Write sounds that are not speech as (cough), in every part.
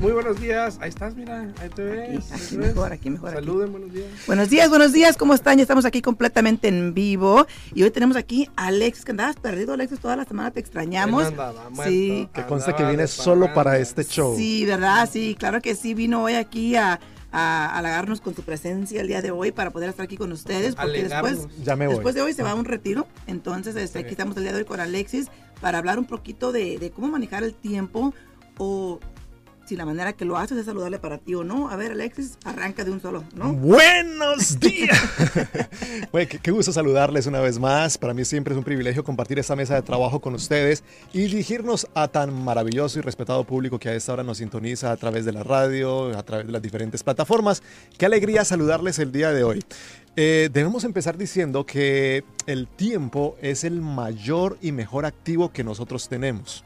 muy buenos días. Ahí estás, mira, ahí te ves. Aquí, aquí mejor, aquí mejor. Saluden, buenos días. Buenos días, buenos días, ¿cómo están? Ya estamos aquí completamente en vivo. Y hoy tenemos aquí a Alexis, que andabas perdido, Alexis, toda la semana te extrañamos. Andaba Sí. muerto, Que conste que andaba viene de solo para este show. Sí, ¿verdad? Sí, claro que sí, vino hoy aquí a, a halagarnos con su presencia el día de hoy para poder estar aquí con ustedes. Porque después. Ya me voy. después de hoy se va a un retiro. Entonces, este, Sí. aquí estamos el día de hoy con Alexis para hablar un poquito de, de cómo manejar el tiempo o si la manera que lo haces es saludable para ti o no. A ver, Alexis, arranca de un solo, ¿no? Buenos (laughs) días. (laughs) Qué gusto saludarles una vez más. Para mí siempre es un privilegio compartir esta mesa de trabajo con ustedes y dirigirnos a tan maravilloso y respetado público que a esta hora nos sintoniza a través de la radio, a través de las diferentes plataformas. Qué alegría saludarles el día de hoy. Eh, debemos empezar diciendo que el tiempo es el mayor y mejor activo que nosotros tenemos.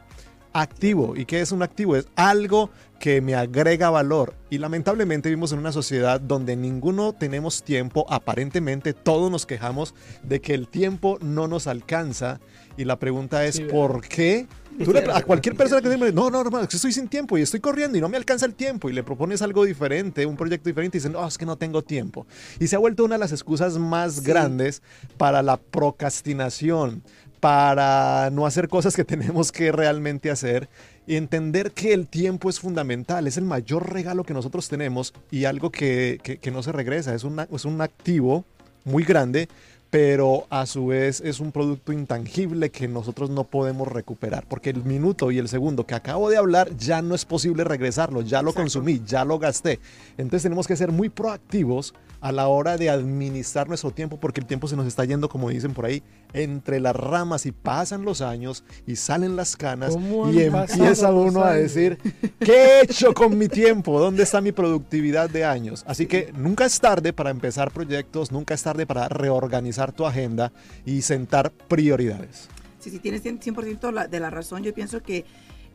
Activo. ¿Y qué es un activo? Es algo que me agrega valor. Y lamentablemente vivimos en una sociedad donde ninguno tenemos tiempo, aparentemente todos nos quejamos de que el tiempo no nos alcanza. Y la pregunta es, Sí, ¿por qué? Tú le- a cualquier persona que dice, no, no, hermano, estoy sin tiempo y estoy corriendo y no me alcanza el tiempo y le propones algo diferente, un proyecto diferente y dicen, no, es que no tengo tiempo. Y se ha vuelto una de las excusas más Sí. grandes para la procrastinación, para no hacer cosas que (laughs) tenemos que realmente hacer y entender que el tiempo es fundamental, es el mayor regalo que nosotros tenemos y algo que, que- que no se regresa, es, una- es un activo muy grande, pero a su vez es un producto intangible que nosotros no podemos recuperar, porque el minuto y el segundo que acabo de hablar ya no es posible regresarlo, ya lo Exacto. consumí, ya lo gasté. Entonces tenemos que ser muy proactivos a la hora de administrar nuestro tiempo, porque el tiempo se nos está yendo, como dicen por ahí, entre las ramas y pasan los años y salen las canas ¿Cómo y empieza uno a decir, ¿qué he hecho con mi tiempo? ¿Dónde está mi productividad de años? Así que nunca es tarde para empezar proyectos, nunca es tarde para reorganizar tu agenda y sentar prioridades. Sí, sí, tienes 100%, 100% la- de la razón. Yo pienso que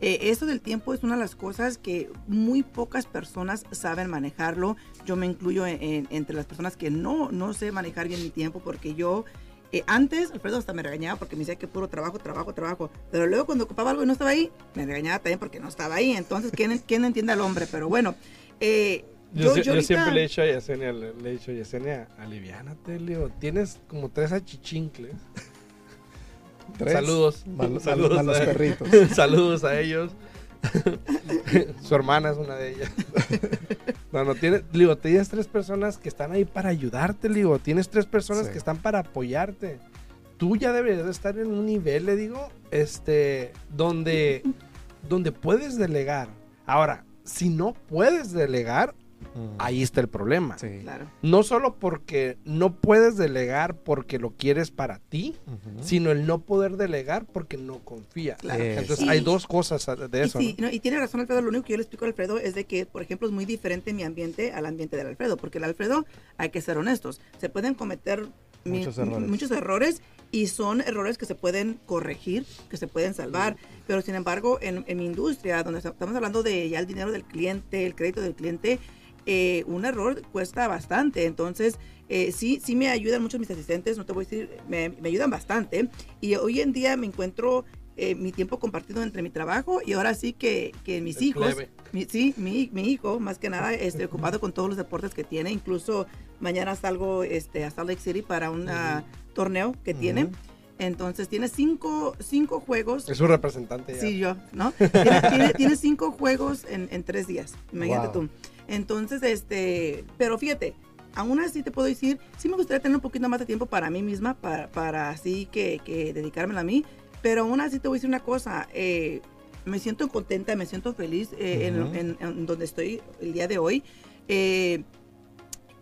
eh, eso del tiempo es una de las cosas que muy pocas personas saben manejarlo. Yo me incluyo en- en- entre las personas que no, no sé manejar bien mi tiempo porque yo... eh, antes, Alfredo hasta me regañaba porque me decía que puro trabajo, trabajo, trabajo. Pero luego cuando ocupaba algo y no estaba ahí, me regañaba también porque no estaba ahí. Entonces, ¿quién, (laughs) quién entiende al hombre? Pero bueno, eh, Yo, si- yo ahorita- siempre le he dicho a Yesenia, le, le he dicho a Yesenia, aliviánate, Leo. Tienes como tres achichincles. Tres. Saludos. Mal- Saludos mal- malos a- perritos. (laughs) Saludos a ellos. (laughs) Su hermana es una de ellas. (laughs) No, no, tiene, digo, tienes tres personas que están ahí para ayudarte, digo. Tienes tres personas Sí. que están para apoyarte. Tú ya deberías de estar en un nivel, le digo, este, donde, donde puedes delegar. Ahora, si no puedes delegar, Mm. ahí está el problema. Sí. Claro. No solo porque no puedes delegar porque lo quieres para ti, sino el no poder delegar porque no confías. Claro. Entonces Y- hay dos cosas de eso. Y, sí, ¿no? no, y tiene razón Alfredo, lo único que yo le explico a Alfredo es de que, por ejemplo, es muy diferente mi ambiente al ambiente del Alfredo, porque el Alfredo, hay que ser honestos, se pueden cometer mi- Muchos errores. muchos errores y son errores que se pueden corregir, que se pueden salvar, pero sin embargo, en, en mi industria, donde estamos hablando de ya el dinero del cliente, el crédito del cliente, eh, un error cuesta bastante, entonces eh, sí, sí me ayudan mucho mis asistentes, no te voy a decir, me, me ayudan bastante y hoy en día me encuentro eh, mi tiempo compartido entre mi trabajo y ahora sí que, que mis El hijos, mi- sí, mi, mi hijo más que nada estoy ocupado con todos los deportes que tiene, incluso mañana salgo este, a Salt Lake City para un torneo que tiene. Entonces tiene cinco, cinco juegos. Es un representante ya. Sí, yo, ¿no? Tiene, tiene- tiene cinco juegos en, en tres días, imagínate Wow. tú. Entonces, este, pero fíjate, aún así te puedo decir, sí me gustaría tener un poquito más de tiempo para mí misma, para, para así que, que dedicármela a mí, pero aún así te voy a decir una cosa, eh, me siento contenta, me siento feliz eh, en- Ujú. en, en donde estoy el día de hoy. eh,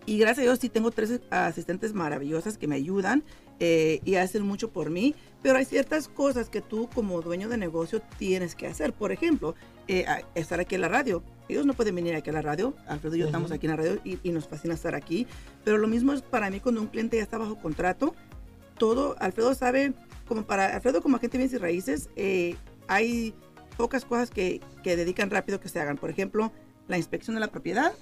y gracias a Dios sí tengo tres asistentes maravillosas que me ayudan eh, y hacen mucho por mí, pero hay ciertas cosas que tú como dueño de negocio tienes que hacer. Por ejemplo, eh, estar aquí en la radio. Ellos no pueden venir aquí a la radio. Alfredo y yo estamos aquí en la radio y, y nos fascina estar aquí. Pero lo mismo es para mí cuando un cliente ya está bajo contrato. Todo, Alfredo sabe, como para Alfredo como agente de bienes y raíces, eh, hay pocas cosas que, que dedican rápido que se hagan. Por ejemplo, la inspección de la propiedad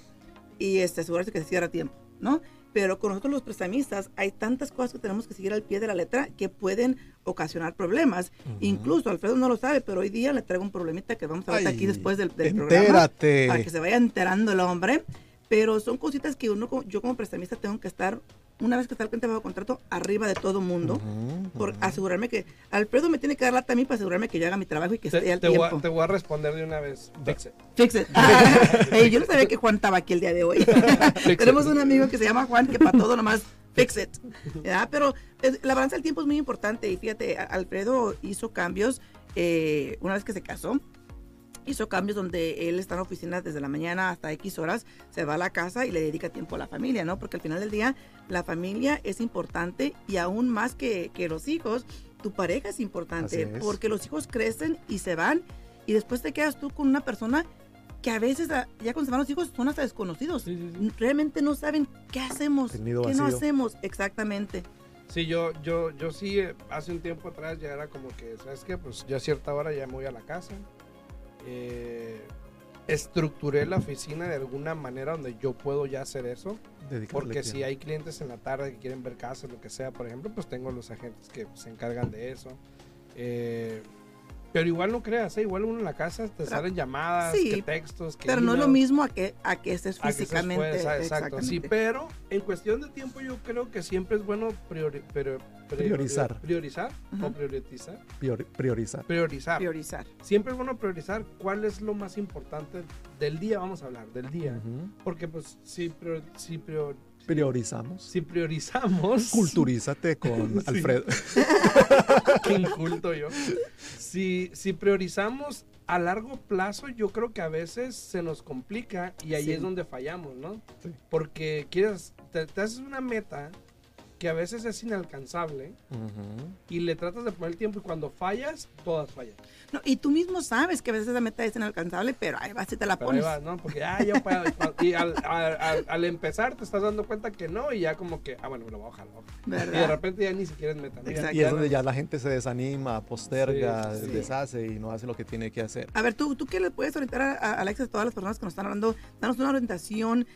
y este, asegurarse que se cierra a tiempo, ¿no? Pero con nosotros los prestamistas hay tantas cosas que tenemos que seguir al pie de la letra que pueden ocasionar problemas. Incluso Alfredo no lo sabe, pero hoy día le traigo un problemita que vamos a ver aquí después del, del programa. Para que se vaya enterando el hombre. Pero son cositas que uno, yo como prestamista tengo que estar una vez que está el cliente bajo contrato, arriba de todo mundo, por asegurarme que Alfredo me tiene que dar la a mí para asegurarme que yo haga mi trabajo y que esté al te tiempo. Voy a, te voy a responder de una vez. Fix it. (laughs) yo no sabía que Juan estaba aquí el día de hoy. (laughs) Tenemos un amigo que se llama Juan que para todo nomás fix it. Pero la balanza del tiempo es muy importante y fíjate, Alfredo hizo cambios eh, una vez que se casó hizo cambios donde él está en la oficina desde la mañana hasta X horas, se va a la casa y le dedica tiempo a la familia, ¿no? Porque al final del día la familia es importante y aún más que, que los hijos, tu pareja es importante porque los hijos crecen y se van y después te quedas tú con una persona que a veces ya cuando se van los hijos son hasta desconocidos. Realmente no saben qué hacemos, qué no hacemos exactamente. Sí, yo, yo, yo sí, eh, hace un tiempo atrás ya era como que, ¿sabes qué? Pues yo a cierta hora ya me voy a la casa, eh, estructuré la oficina de alguna manera donde yo puedo ya hacer eso. porque si hay clientes en la tarde que quieren ver casas, lo que sea, por ejemplo, pues tengo los agentes que se encargan de eso. Eh, pero igual no creas, ¿eh? igual uno en la casa te salen llamadas, que textos. pero no es lo mismo a que, a que estés físicamente. exacto, sí, pero en cuestión de tiempo yo creo que siempre es bueno priorizar. Priorizar o priorizar. priorizar. Priorizar. Priorizar. Siempre es bueno priorizar cuál es lo más importante del día, vamos a hablar, del día. Porque pues si, si prior, Priorizamos. Si priorizamos. Culturízate con (laughs) Alfredo. (laughs) Qué inculto yo. Si, si priorizamos a largo plazo, yo creo que a veces se nos complica y ahí es donde fallamos, ¿no? Porque quieres, te haces una meta que a veces es inalcanzable y le tratas de poner el tiempo y cuando fallas, todas fallan. No, y tú mismo sabes que a veces la meta es inalcanzable, pero ahí vas y te la pones. Ahí vas, ¿no? Porque ya yo puedo. (laughs) y al, al, al, empezar te estás dando cuenta que no y ya como que, ah, bueno, me lo voy a bajar. Y de repente ya ni siquiera es meta. y es donde ya la gente se desanima, posterga, deshace y no hace lo que tiene que hacer. A ver, ¿tú, tú qué le puedes orientar a, a Alexa a todas las personas que nos están hablando? Danos una orientación.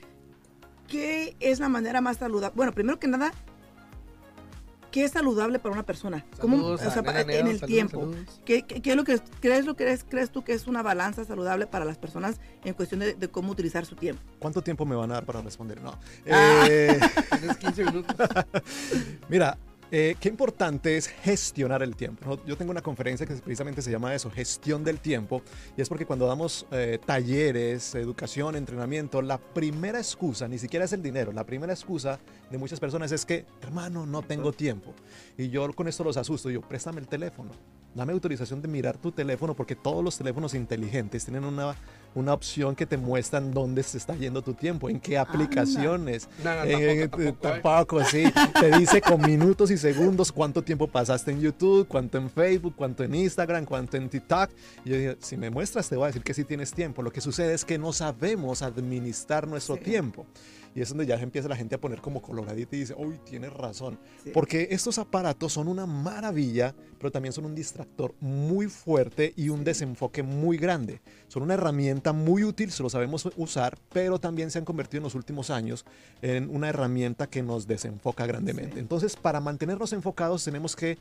¿Qué es la manera más saludable? Bueno, primero que nada, ¿Qué es saludable para una persona? ¿Cómo, en el tiempo. ¿Qué, es lo que crees lo que crees tú que es una balanza saludable para las personas en cuestión de, cómo utilizar su tiempo? ¿Cuánto tiempo me van a dar para responder? No. Ah. Eh, (laughs) Tienes 15 minutos. (laughs) Mira, eh, qué importante es gestionar el tiempo. Yo tengo una conferencia que precisamente se llama eso, gestión del tiempo, y es porque cuando damos eh, talleres, educación, entrenamiento, la primera excusa, ni siquiera es el dinero, la primera excusa de muchas personas es que, hermano, no tengo tiempo. Y yo con esto los asusto, yo, préstame el teléfono, dame autorización de mirar tu teléfono, porque todos los teléfonos inteligentes tienen una una opción que te muestran dónde se está yendo tu tiempo, en qué aplicaciones. No, no, eh, tampoco, sí. Te dice con minutos y segundos cuánto tiempo pasaste en YouTube, cuánto en Facebook, cuánto en Instagram, cuánto en TikTok. Y yo digo, si me muestras te voy a decir que sí tienes tiempo. Lo que sucede es que no sabemos administrar nuestro tiempo. Y es donde ya empieza la gente a poner como coloradita y dice, uy, tienes razón. Porque estos aparatos son una maravilla, pero también son un distractor muy fuerte y un desenfoque muy grande. Son una herramienta muy útil, se lo sabemos usar, pero también se han convertido en los últimos años en una herramienta que nos desenfoca grandemente. Entonces, para mantenernos enfocados tenemos que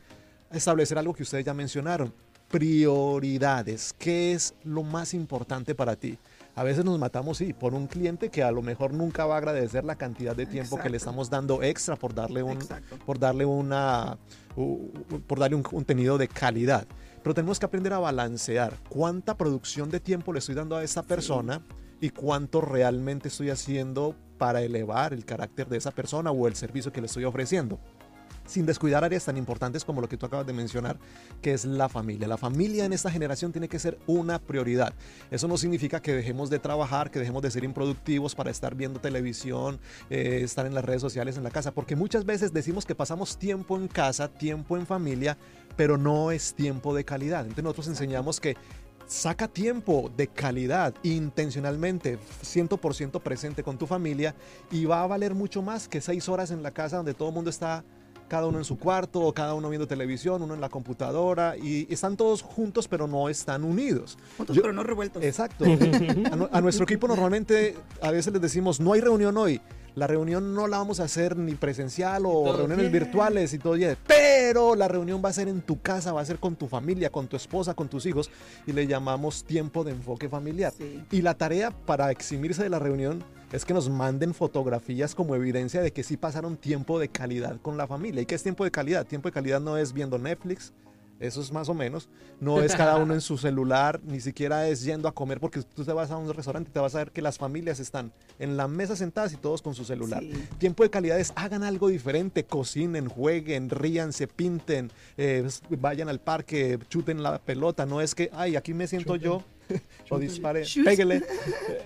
establecer algo que ustedes ya mencionaron, prioridades. ¿Qué es lo más importante para ti? A veces nos matamos, sí, por un cliente que a lo mejor nunca va a agradecer la cantidad de tiempo que le estamos dando extra por darle un, por darle una, por darle un contenido de calidad. Pero tenemos que aprender a balancear cuánta producción de tiempo le estoy dando a esta persona y cuánto realmente estoy haciendo para elevar el carácter de esa persona o el servicio que le estoy ofreciendo sin descuidar áreas tan importantes como lo que tú acabas de mencionar, que es la familia. La familia en esta generación tiene que ser una prioridad. Eso no significa que dejemos de trabajar, que dejemos de ser improductivos para estar viendo televisión, eh, estar en las redes sociales en la casa, porque muchas veces decimos que pasamos tiempo en casa, tiempo en familia, pero no es tiempo de calidad. Entonces nosotros enseñamos que saca tiempo de calidad intencionalmente, 100% presente con tu familia y va a valer mucho más que seis horas en la casa donde todo el mundo está cada uno en su cuarto, o cada uno viendo televisión, uno en la computadora, y están todos juntos, pero no están unidos. Juntos, pero no revueltos. Exacto. a, nuestro equipo normalmente a veces les decimos, no hay reunión hoy. la reunión no la vamos a hacer ni presencial o reuniones bien. virtuales y todo bien, pero la reunión va a ser en tu casa, va a ser con tu familia, con tu esposa, con tus hijos y le llamamos tiempo de enfoque familiar. Sí. Y la tarea para eximirse de la reunión es que nos manden fotografías como evidencia de que sí pasaron tiempo de calidad con la familia. ¿Y qué es tiempo de calidad? Tiempo de calidad no es viendo Netflix, eso es más o menos. No es cada uno en su celular, ni siquiera es yendo a comer, porque tú te vas a un restaurante y te vas a ver que las familias están en la mesa sentadas y todos con su celular. Sí. Tiempo de calidad es hagan algo diferente, cocinen, jueguen, ríanse, pinten, eh, vayan al parque, chuten la pelota. No es que, ay, aquí me siento yo, (laughs) o dispare, pégale.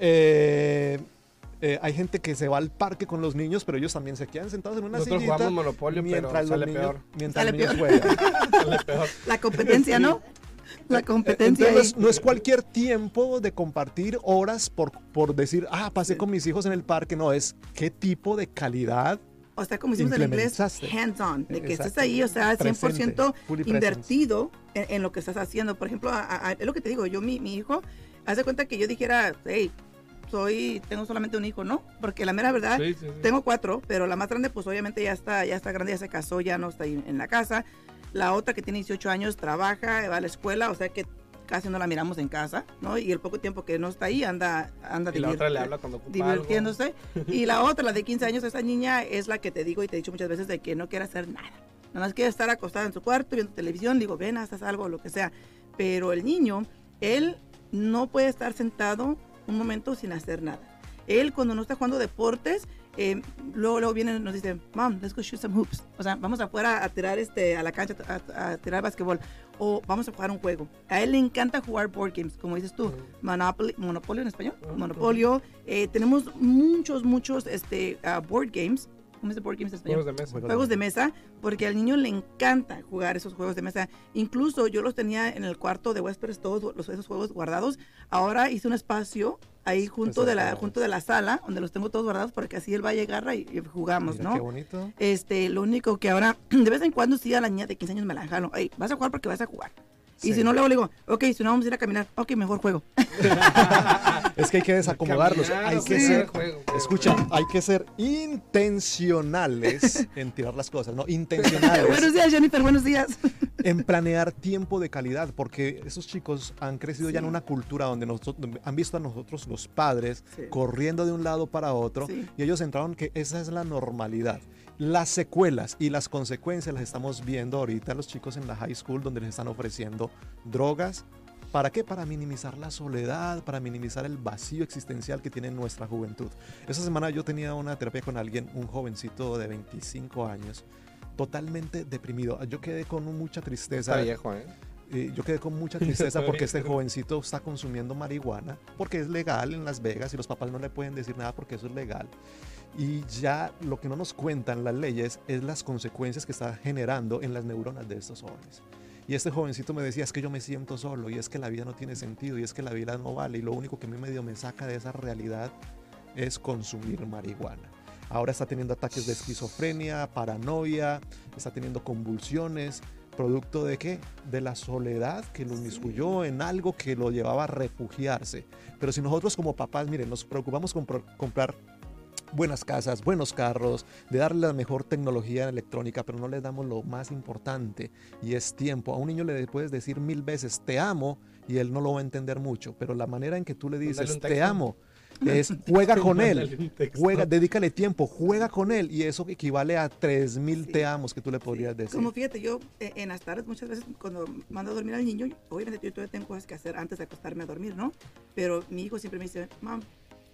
Eh, eh, hay gente que se va al parque con los niños, pero ellos también se quedan sentados en una Nosotros sillita jugamos Monopolio, pero mientras los sale niños, peor. mientras Sale los niños peor. juegan. (laughs) Sale peor. La competencia, ¿no? La competencia. Entonces, no es cualquier tiempo de compartir horas por, por decir, ah, pasé con mis hijos en el parque. No, es qué tipo de calidad. O sea, como decimos en inglés, hands-on, de que estés ahí, o sea, 100% Presente, invertido en, en lo que estás haciendo. Por ejemplo, a- a- es lo que te digo, yo, mi, mi hijo, hace cuenta que yo dijera, hey, soy, tengo solamente un hijo, ¿no? Porque la mera verdad, Sí, sí, sí. tengo cuatro, pero la más grande, pues obviamente ya está, ya está grande, ya se casó, ya no está ahí en la casa. La otra que tiene 18 años trabaja, va a la escuela, o sea que casi no la miramos en casa, ¿no? Y el poco tiempo que no está ahí anda, anda Y la otra le habla cuando divirtiéndose. (laughs) Y la otra, la de 15 años, esa niña es la que te digo y te he dicho muchas veces de que no quiere hacer nada. Nada más quiere estar acostada en su cuarto viendo televisión, digo, ven, haz algo, lo que sea. Pero el niño, él no puede estar sentado un momento sin hacer nada. Él cuando no está jugando deportes, eh, luego, luego viene y nos dice, mom, let's go shoot some hoops. O sea, vamos afuera a tirar este, a la cancha a, a tirar basquetbol. O vamos a jugar un juego. A él le encanta jugar board games, como dices tú. Monopoly, Monopolio en español. Monopolio. Eh, tenemos muchos, muchos este, ah, board games. ¿Cómo es de board games en español? Juegos de mesa. Juegos de mesa, porque al niño le encanta jugar esos juegos de mesa. Incluso yo los tenía en el cuarto de huéspedes, todos los, esos juegos guardados. Ahora hice un espacio ahí junto de la junto de la sala, donde los tengo todos guardados, porque así él va a llegar y, y jugamos, Mira ¿no? Qué bonito. Este, lo único que ahora, (clears throat) de vez en cuando sí a la niña de 15 años me la jalo. Ey, vas a jugar porque vas a jugar. Y Sí. si no, luego le digo, ok, si no vamos a ir a caminar, ok, mejor juego. (laughs) Es que hay que desacomodarlos. Caminar, Hay que ser, juego, juego. escucha, hay que ser intencionales en tirar las cosas, ¿no? Intencionales. buenos días, Jennifer, buenos días. en planear tiempo de calidad, porque esos chicos han crecido ya en una cultura donde nosotros, han visto a nosotros los padres Sí. corriendo de un lado para otro Sí. y ellos entraron que esa es la normalidad. Las secuelas y las consecuencias las estamos viendo ahorita los chicos en la high school donde les están ofreciendo drogas. ¿Para qué? Para minimizar la soledad, para minimizar el vacío existencial que tiene nuestra juventud. Esa semana yo tenía una terapia con alguien, un jovencito de 25 años, totalmente deprimido. Yo quedé con mucha tristeza. Está viejo, ¿eh? Eh, yo quedé con mucha (laughs) tristeza porque este jovencito está consumiendo marihuana, porque es legal en Las Vegas y los papás no le pueden decir nada porque eso es legal. Y ya lo que no nos cuentan las leyes es las consecuencias que está generando en las neuronas de estos jóvenes. Y este jovencito me decía, es que yo me siento solo y es que la vida no tiene sentido y es que la vida no vale y lo único que a mí medio me saca de esa realidad es consumir marihuana. Ahora está teniendo ataques de esquizofrenia, paranoia, está teniendo convulsiones, producto de qué? De la soledad que lo inmiscuyó en algo que lo llevaba a refugiarse. Pero si nosotros como papás, miren, nos preocupamos con comprar buenas casas, buenos carros, de darle la mejor tecnología electrónica, pero no le damos lo más importante y es tiempo. A un niño le puedes decir mil veces te amo y él no lo va a entender mucho, pero la manera en que tú le dices te amo (laughs) es juega con él. Juega, dedícale tiempo, juega con él y eso equivale a 3000 Sí. te amos que tú le podrías decir. Como fíjate, yo eh, en las tardes muchas veces cuando mando a dormir al niño, obviamente yo todavía tengo cosas que hacer antes de acostarme a dormir, ¿no? Pero mi hijo siempre me dice, mam,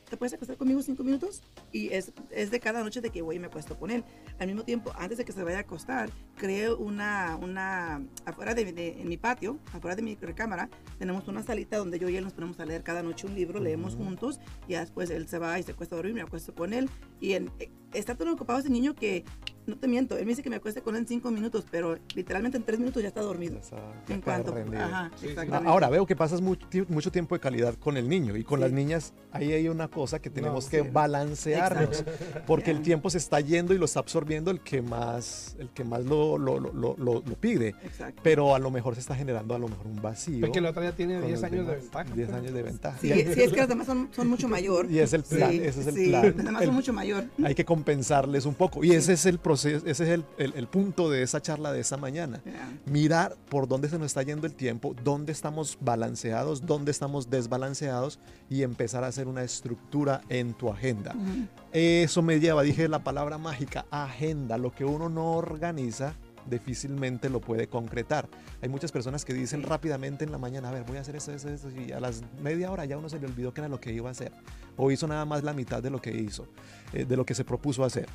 ¿te puedes acostar conmigo cinco minutos? Y es, es de cada noche de que voy y me acuesto con él. Al mismo tiempo, antes de que se vaya a acostar, creo una, una afuera de, de- en mi patio, afuera de mi recámara, tenemos una salita donde yo y él nos ponemos a leer cada noche un libro, leemos Ujú. juntos, y después él se va y se acuesta a dormir, me acuesto con él. Y en- eh, está tan ocupado ese niño que no te miento, él me dice que me acueste con él en cinco minutos, pero literalmente en tres minutos ya está dormido. Ya está- ya En cuanto, ajá, Sí, exactamente. Ahora veo que pasas mucho, ti- mucho tiempo de calidad con el niño y con Sí. las niñas ahí hay una cosa que tenemos No, que sí. balancearnos porque el Ya. tiempo se está yendo y lo está absorbiendo el que más, el que más lo, lo- lo- lo- pide. Exacto. Pero a lo mejor se está generando a lo mejor un vacío. Porque la otra ya tiene con 10 los años de demás. ventaja. 10 pues. años de ventaja. Sí, es que los demás son, son mucho mayor. (laughs) Y es el plan, Sí, ese es el sí, plan. Los demás El- son mucho mayor. hay que compensarles un poco. Y ese es el proceso, ese es el, el- el punto de esa charla de esa mañana. Mirar por dónde se nos está yendo el tiempo, dónde estamos balanceados, dónde estamos desbalanceados y empezar a hacer una estructura en tu agenda. Eso me lleva, dije la palabra mágica, agenda. Lo que uno no organiza difícilmente lo puede concretar. Hay muchas personas que dicen rápidamente en la mañana, a ver, voy a hacer esto, esto, esto, y a las media hora ya uno se le olvidó que era lo que iba a hacer. O hizo nada más la mitad de lo que hizo, eh, de lo que se propuso hacer.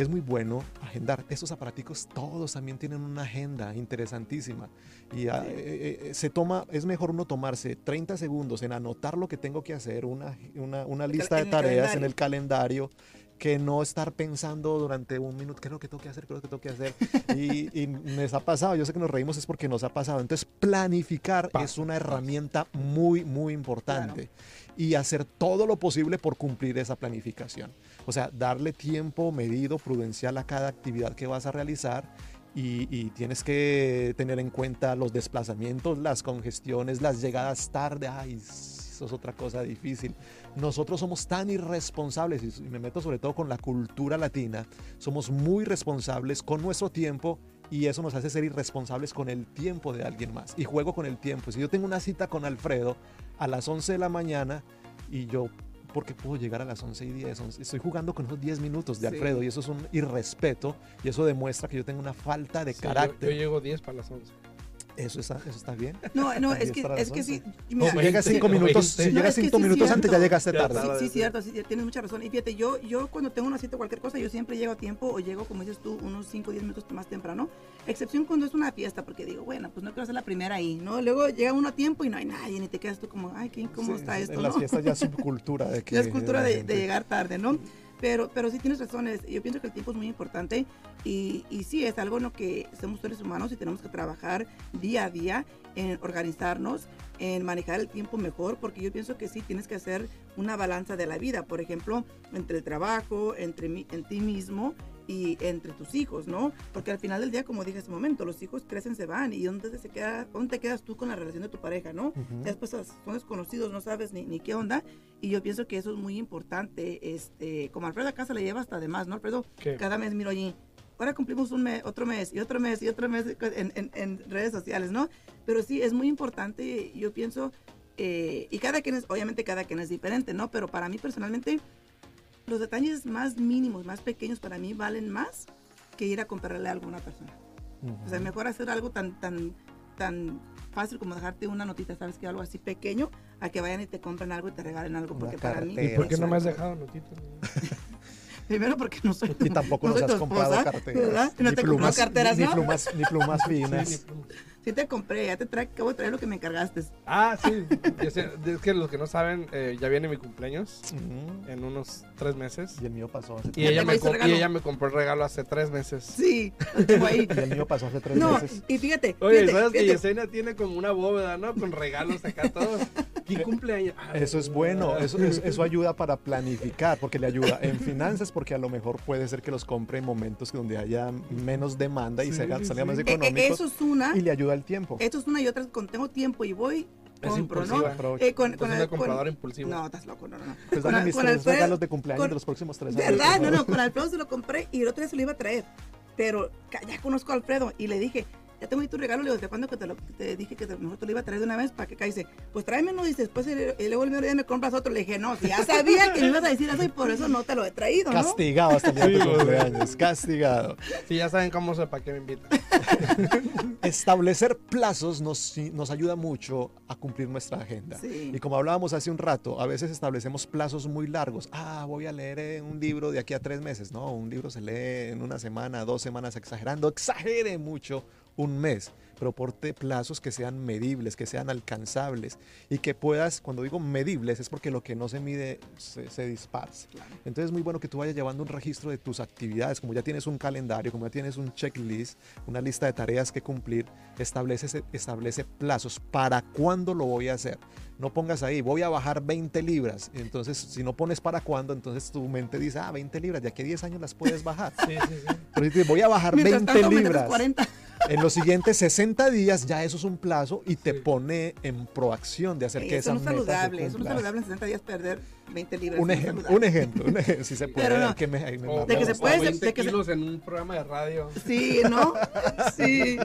Es muy bueno agendar. Estos aparaticos todos también tienen una agenda interesantísima. Y ah, Sí. eh, eh, se toma, es mejor uno tomarse 30 segundos en anotar lo que tengo que hacer, una, una, una lista de tareas en el calendario, que no estar pensando durante un minuto, ¿qué es lo que tengo que hacer? ¿Qué es lo que tengo que hacer? Y, y nos ha pasado, yo sé que nos reímos es porque nos ha pasado. Entonces, planificar Pasa, es una herramienta muy, muy importante. Y hacer todo lo posible por cumplir esa planificación. O sea, darle tiempo medido, prudencial a cada actividad que vas a realizar. Y, tienes que tener en cuenta los desplazamientos, las congestiones, las llegadas tarde. Ay, eso es otra cosa difícil. Nosotros somos tan irresponsables, y me meto sobre todo con la cultura latina, somos muy responsables con nuestro tiempo y eso nos hace ser irresponsables con el tiempo de alguien más. Y juego con el tiempo. Si yo tengo una cita con Alfredo a las 11 de la mañana y yo, ¿por qué puedo llegar a las 11 y 10? Once- Estoy jugando con esos 10 minutos de Sí. Alfredo y eso es un irrespeto y eso demuestra que yo tengo una falta de Sí, yo- carácter. Yo, llego 10 para las 11. Eso, está, eso está bien. No, no, es que, las es que sí. 11. mira, si llegas veinte, 5 o minutos, si No, que cinco sí minutos antes ya llegaste tarde. Sí, sí, cierto, sí, tienes mucha razón. Y fíjate, yo, yo cuando tengo una cita o cualquier cosa, yo siempre llego a tiempo o llego, como dices tú, unos 5 o 10 minutos más temprano. Excepción cuando es una fiesta, porque digo, bueno, pues no quiero ser la primera ahí, ¿no? Luego llega uno a tiempo y no hay nadie, ni te quedas tú como, ay, Sí, está en esto, las ¿no? fiestas ya es subcultura de que (laughs) Ya es cultura de llegar tarde, ¿no? Pero, pero sí tienes razones. Yo pienso que el tiempo es muy importante y, y sí, es algo en lo que somos seres humanos y tenemos que trabajar día a día en organizarnos, en manejar el tiempo mejor, porque yo pienso que sí tienes que hacer una balanza de la vida, por ejemplo, entre el trabajo, entre mi- en ti mismo y entre tus hijos, ¿no? Porque al final del día, como dije hace un momento, los hijos crecen, se van y ¿dónde, se queda, dónde te quedas tú con la relación de tu pareja, ¿no? Ujú. Ya después son desconocidos, no sabes ni, ni qué onda. Y yo pienso que eso es muy importante. Este, como Alfredo acá se le lleva hasta de más, ¿no, Alfredo? ¿Qué? Cada mes miro allí. Ahora cumplimos un mes, otro mes, y otro mes, y otro mes en, en- en redes sociales, ¿no? Pero sí, es muy importante, yo pienso, eh, y cada quien es, obviamente cada quien es diferente, ¿no? Pero para mí personalmente, los detalles más mínimos, más pequeños, para mí valen más que ir a comprarle algo a alguna persona. O sea, mejor hacer algo tan, tan, tan fácil como dejarte una notita, ¿sabes? Que algo así pequeño, a que vayan y te compren algo y te regalen algo. Una Porque para mí. ¿Y por qué no me has dejado notitas? (laughs) Primero porque no soy. Y tampoco no nos has tu comprado esposa, carteras. ¿verdad? No ni te compró plumas, carteras, ni, ¿no? plumas, ni plumas finas. Sí, ni- Sí te compré, ya te trae, acabo de traer lo que me encargaste. Ah, sí. Sé, es que los que no saben, eh, ya viene mi cumpleaños en unos tres meses. Y el mío pasó hace Y ella, me y ella me compró el regalo hace tres meses. Sí, ahí. Y el mío pasó hace tres No, meses. y fíjate, Oye, fíjate, ¿sabes que. Yesenia tiene como una bóveda, ¿no? Con regalos acá todos. ¿Quién cumpleaños? Ah, Eso es bueno, eso, eso, eso ayuda para planificar, porque le ayuda en finanzas, porque a lo mejor puede ser que los compre en momentos donde haya menos demanda y Sí, se hagan- salgan más sí. Eh, eh, económicos eso es una, y le ayuda el tiempo. eso es una y otra, cuando tengo tiempo y voy, Es compro, ¿no? Eh, con, con una el- con- compradora impulsiva. No, estás loco, no, no, pues Al- mis con tres Alfredo- regalos de cumpleaños con- de los próximos tres años. ¿Verdad? No, no, (laughs) con Alfredo se lo compré y el otro día se lo iba a traer. Pero ya conozco a Alfredo y le dije, ya tengo ahí tu regalo. Le digo, ¿desde cuándo que te, lo, te dije que te- mejor te lo iba a traer de una vez para que caíse? Pues tráemelo y después y y luego el día me compras otro. Le dije, no, si ya sabía que me ibas a decir eso y por eso no te lo he traído, ¿no? Castigado hasta el día de tu cumpleaños, castigado. Sí, ya saben cómo soy, para qué me invitan. (laughs) Establecer plazos nos, nos ayuda mucho a cumplir nuestra agenda. Sí. Y como hablábamos hace un rato, a veces establecemos plazos muy largos. Ah, voy a leer un libro de aquí a tres meses. No, un libro se lee en una semana, dos semanas, exagerando. Exagere mucho un mes. pero ponte plazos que sean medibles, que sean alcanzables y que puedas, cuando digo medibles, es porque lo que no se mide se, se disparce. Entonces es muy bueno que tú vayas llevando un registro de tus actividades, como ya tienes un calendario, como ya tienes un checklist, una lista de tareas que cumplir, establece, establece plazos para cuándo lo voy a hacer. No pongas ahí, voy a bajar 20 libras. Entonces, si no pones para cuándo, entonces tu mente dice, ah, 20 libras, ya que 10 años las puedes bajar. (laughs) Sí, sí, sí. Pero si te voy a bajar Mientras 20 tanto, metes libras. 40. En los siguientes 60 días ya eso es un plazo y te Sí. pone en proacción de hacer Ey, que eso esa no es meta se saludable. Eso no es saludable en 60 días perder 20 libras. Un saludable. un ejemplo, un ejemplo, si se puede. Pero no. que me- me O- De que se puede, 20 de que se- kilos en un programa de radio. Sí, ¿no? Sí.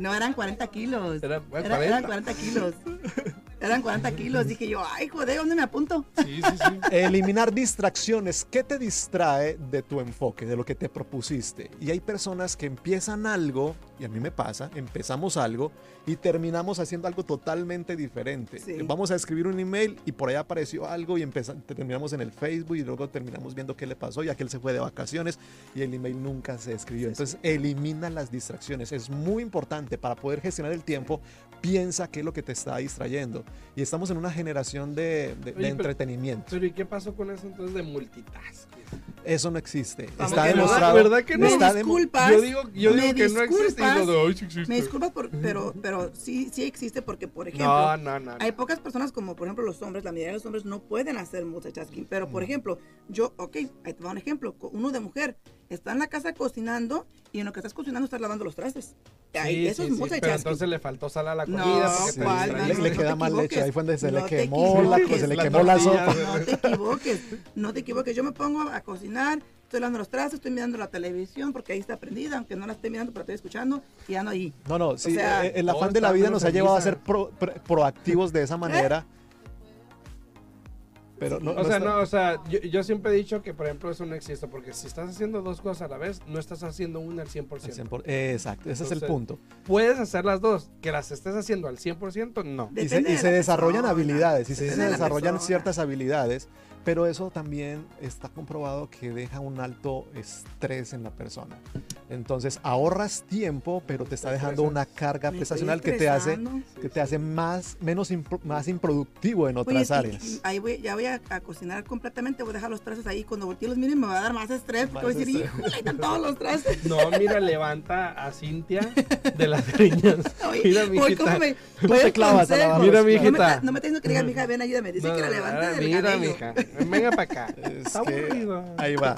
No, eran 40 kilos. Era- bueno, Era- eran 40. 40 kilos. (laughs) Eran 40 kilos. Dije yo, ay, joder, ¿dónde me apunto? Sí, sí, sí. Eliminar distracciones. ¿Qué te distrae de tu enfoque, de lo que te propusiste? Y hay personas que empiezan algo, y a mí me pasa, empezamos algo y terminamos haciendo algo totalmente diferente. Sí. Vamos a escribir un email y por ahí apareció algo y empeza- terminamos en el Facebook y luego terminamos viendo qué le pasó y aquel se fue de vacaciones y el email nunca se escribió. Entonces elimina las distracciones. Es muy importante para poder gestionar el tiempo. Piensa qué es lo que te está distrayendo. Y estamos en una generación de, de- de Oye, pero- entretenimiento. Pero ¿y qué pasó con eso entonces de multitask? Eso no existe. Vamos Está que no, demostrado. ¿verdad que no? Me Está demo- disculpas. Yo digo, yo me digo que no existe y de, "Ay, sí existe". Me disculpas, por- pero, pero sí, sí existe porque, por ejemplo, No, no, no. no. Hay pocas personas como por ejemplo los hombres, la mayoría de los hombres no pueden hacer multitasking, pero por ejemplo, yo, ok, ahí te va un ejemplo, uno de mujer está en la casa cocinando y en lo que estás cocinando estás lavando los trastes. Ahí, Sí, eso sí, es sí. Pero entonces le faltó sal a la No, comida. porque te ¿cuál? distraíste. le, le no queda te mal equivoques. hecho. Ahí fue donde se No le te quemó la, equivoques. se le La quemó la tortilla. sopa. No te equivoques, no te equivoques. Yo me pongo a cocinar, estoy lavando los trastes, estoy mirando la televisión porque ahí está prendida, aunque no la esté mirando, pero estoy escuchando y ando ahí. No, no, sí, sea, eh, el todo afán de la vida nos ha llevado a ser pro- pro- proactivos de esa manera. Pero no, O sea, está- no, o sea, yo, yo siempre he dicho que, por ejemplo, eso no existe, porque si estás haciendo dos cosas a la vez, no estás haciendo una al 100%. al 100%. Exacto, ese es el punto. Puedes hacer las dos, que las estés haciendo al 100%, no. Y se, y se la desarrollan habilidades, y se, desarrollan persona. ciertas habilidades, pero eso también está comprobado que deja un alto estrés en la persona. Entonces ahorras tiempo, pero te está dejando una carga prestacional que te hace, que te hace más, menos impro- más improductivo en Oye, otras áreas. ahí voy, ya voy a, a cocinar completamente, voy a dejar los trastes ahí. Cuando voltee los miren me va a dar más estrés porque voy a decir, híjole, están todos los trastes. No, mira, levanta a Cintia de las. (laughs) Oye, Mira, oye, mijita. ¿cómo me- Tú voy te clavas Mira, mijita. No me, no me diciendo que diga, mija, ven, ayúdame. Dice No, que la levante del Mira, mija, (laughs) venga para acá. Es Está que- aburrido. Ahí va.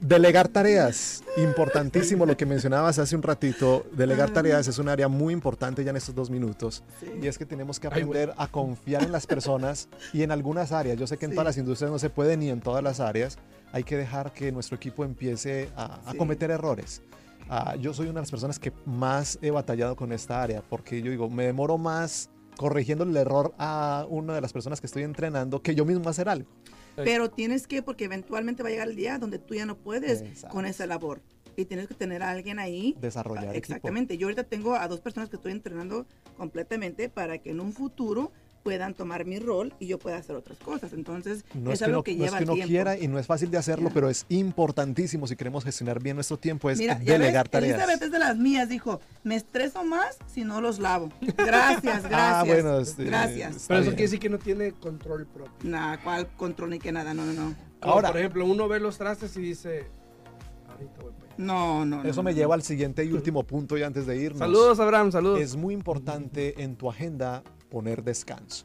Delegar tareas, importantísimo lo que mencionabas hace un ratito. Delegar tareas es un área muy importante ya en estos dos minutos. Sí. Y es que tenemos que Ay, aprender a confiar en las personas y en algunas áreas. Yo sé que en Sí. todas las industrias no se puede ni en todas las áreas. Hay que dejar que nuestro equipo empiece a, a Sí. cometer errores. Ah, yo soy una de las personas que más he batallado con esta área porque yo digo, me demoro más corrigiendo el error a una de las personas que estoy entrenando que yo mismo hacer algo. Pero tienes que, porque eventualmente va a llegar el día donde tú ya no puedes Exacto. con esa labor. Y tienes que tener a alguien ahí. Desarrollar Ah, equipo. Exactamente. Yo ahorita tengo a dos personas que estoy entrenando completamente para que en un futuro puedan tomar mi rol y yo pueda hacer otras cosas. Entonces, No es, es que algo no, que no es lleva que no tiempo. quiera y no es fácil de hacerlo, Ya. pero es importantísimo si queremos gestionar bien nuestro tiempo, es Mira, delegar ves, tareas. Elizabeth es de las mías, dijo, me estreso más si no los lavo. Gracias, (laughs) gracias. Ah, bueno, este, gracias. Pero eso bien. quiere decir que no tiene control propio. Nada, cuál control ni que nada, no, no, no. Como, Ahora- por ejemplo, uno ve los trastes y dice, ahorita voy para allá. No, no, no. Eso no, me no. lleva al siguiente y último punto y antes de irnos. Saludos, Abraham, saludos. Es muy importante en tu agenda poner descanso.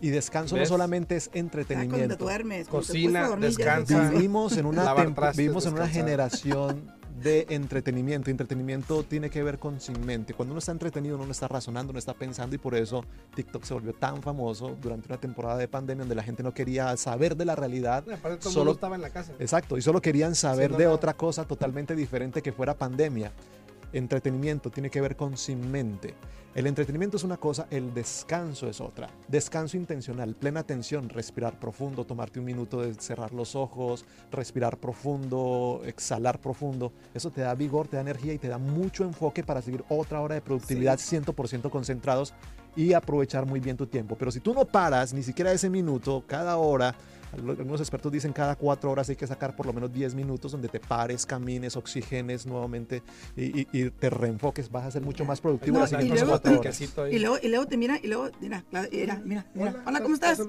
Y descanso no ¿Ves? solamente es Ah, cuando te entretenimiento. duermes, cuando te Cocina, puedes dormir, descansa. Vivimos en una, trastes, vivimos en una generación de entretenimiento. Entretenimiento tiene que ver con sin mente. Cuando uno está entretenido, uno no está razonando, no está pensando y por eso TikTok se volvió tan famoso durante una temporada de pandemia donde la gente no quería saber de la realidad. Aparte, todo Solo- mundo estaba en la casa. Exacto, y solo querían saber no, de no. otra cosa totalmente diferente que fuera pandemia. Entretenimiento tiene que ver con sin mente. El entretenimiento es una cosa, el descanso es otra. Descanso intencional, plena atención, respirar profundo, tomarte un minuto de cerrar los ojos, respirar profundo, exhalar profundo. Eso te da vigor, te da energía y te da mucho enfoque para seguir otra hora de productividad 100% concentrados y aprovechar muy bien tu tiempo. Pero si tú no paras ni siquiera ese minuto, cada hora, Algunos expertos dicen cada cuatro horas hay que sacar por lo menos 10 minutos donde te pares, camines, oxigenes nuevamente y, te reenfoques. Vas a ser mucho más productivo las y, luego, y, luego, y luego te mira y luego, mira, mira, mira, Hola, ¿cómo estás?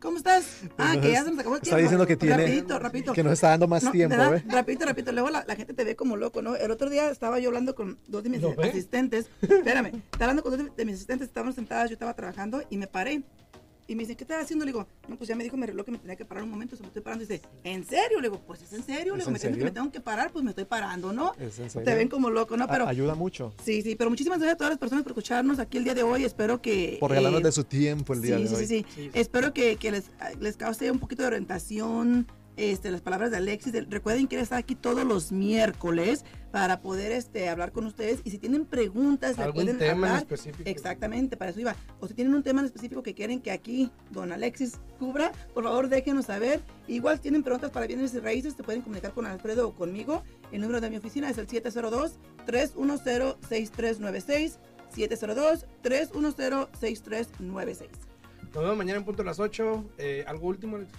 ¿Cómo estás? Ah, que ya se nos acabó el tiempo. Está diciendo que tiene. Rapidito, rapidito. Que nos está dando más tiempo, ¿eh? Rapidito, rapidito. Luego la, la, gente te ve como loco, ¿no? El otro día estaba yo hablando con dos de mis asistentes. Espérame, estaba hablando con dos de mis asistentes, estábamos sentadas, yo estaba trabajando y me paré y me dice, ¿qué estás haciendo? Le digo, no, pues ya me dijo mi reloj que me tenía que parar un momento, se me estoy parando. Y dice, ¿en serio? Le digo, pues es en serio. Le digo, me, Tengo, me tengo que parar, pues me estoy parando, ¿no? ¿Es en serio? Te ven como loco, ¿no? Pero, ayuda mucho. Sí, sí, pero muchísimas gracias a todas las personas por escucharnos aquí el día de hoy. Espero que... Por regalarnos eh, de su tiempo el día de hoy. Sí, sí, sí. Espero que, que les, les cause un poquito de orientación, este, las palabras de Alexis. recuerden que él está aquí todos los miércoles para poder este, hablar con ustedes. Y si tienen preguntas, ¿Algún pueden tema hablar. En específico? Exactamente, para eso iba. O si tienen un tema en específico que quieren que aquí don Alexis cubra, por favor déjenos saber. Igual si tienen preguntas para bienes y raíces, se pueden comunicar con Alfredo o conmigo. El número de mi oficina es el 702-310-6396. 702-310-6396. Nos vemos mañana en punto a las 8. Eh, ¿Algo último, Alexis?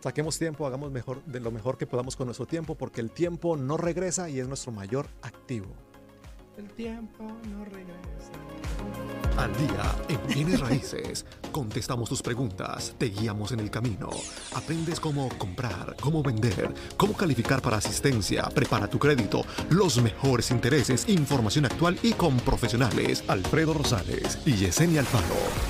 Saquemos tiempo, hagamos mejor, de lo mejor que podamos con nuestro tiempo, porque el tiempo no regresa y es nuestro mayor activo. El tiempo no regresa. Al día en Bienes Raíces, contestamos tus preguntas, te guiamos en el camino, aprendes cómo comprar, cómo vender, cómo calificar para asistencia, prepara tu crédito, los mejores intereses, información actual y con profesionales. Alfredo Rosales y Yesenia Alfaro